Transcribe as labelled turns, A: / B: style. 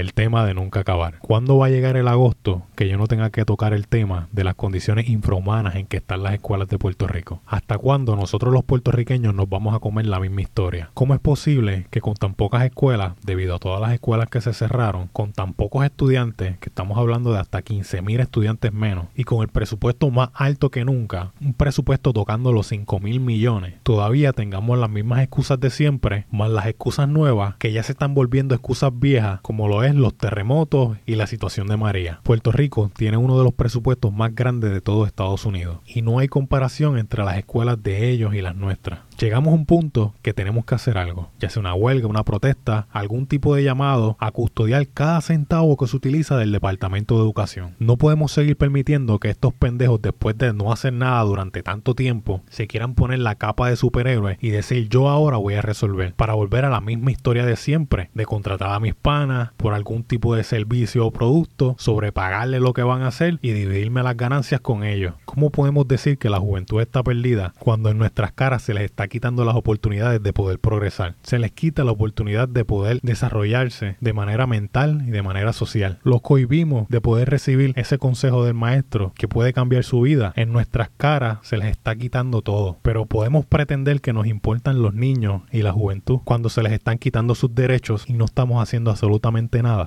A: el tema de nunca acabar. ¿Cuándo va a llegar el agosto que yo no tenga que tocar el tema de las condiciones infrahumanas en que están las escuelas de Puerto Rico? ¿Hasta cuándo nosotros los puertorriqueños nos vamos a comer la misma historia? ¿Cómo es posible que con tan pocas escuelas, debido a todas las escuelas que se cerraron, con tan pocos estudiantes, que estamos hablando de hasta 15.000 estudiantes menos, y con el presupuesto más alto que nunca, un presupuesto tocando los 5 mil millones, todavía tengamos las mismas excusas de siempre, más las excusas nuevas que ya se están volviendo excusas viejas, como lo es los terremotos y la situación de María. Puerto Rico tiene uno de los presupuestos más grandes de todo Estados Unidos, y no hay comparación entre las escuelas de ellos y las nuestras. Llegamos a un punto que tenemos que hacer algo, ya sea una huelga, una protesta, algún tipo de llamado a custodiar cada centavo que se utiliza del Departamento de Educación. No podemos seguir permitiendo que estos pendejos, después de no hacer nada durante tanto tiempo, se quieran poner la capa de superhéroe y decir yo ahora voy a resolver, para volver a la misma historia de siempre, de contratar a mis panas por algún tipo de servicio o producto, sobrepagarle lo que van a hacer y dividirme las ganancias con ellos. ¿Cómo podemos decir que la juventud está perdida cuando en nuestras caras se les está quitando las oportunidades de poder progresar. Se les quita la oportunidad de poder desarrollarse de manera mental y de manera social. Los cohibimos de poder recibir ese consejo del maestro que puede cambiar su vida. En nuestras caras se les está quitando todo. Pero podemos pretender que nos importan los niños y la juventud cuando se les están quitando sus derechos y no estamos haciendo absolutamente nada.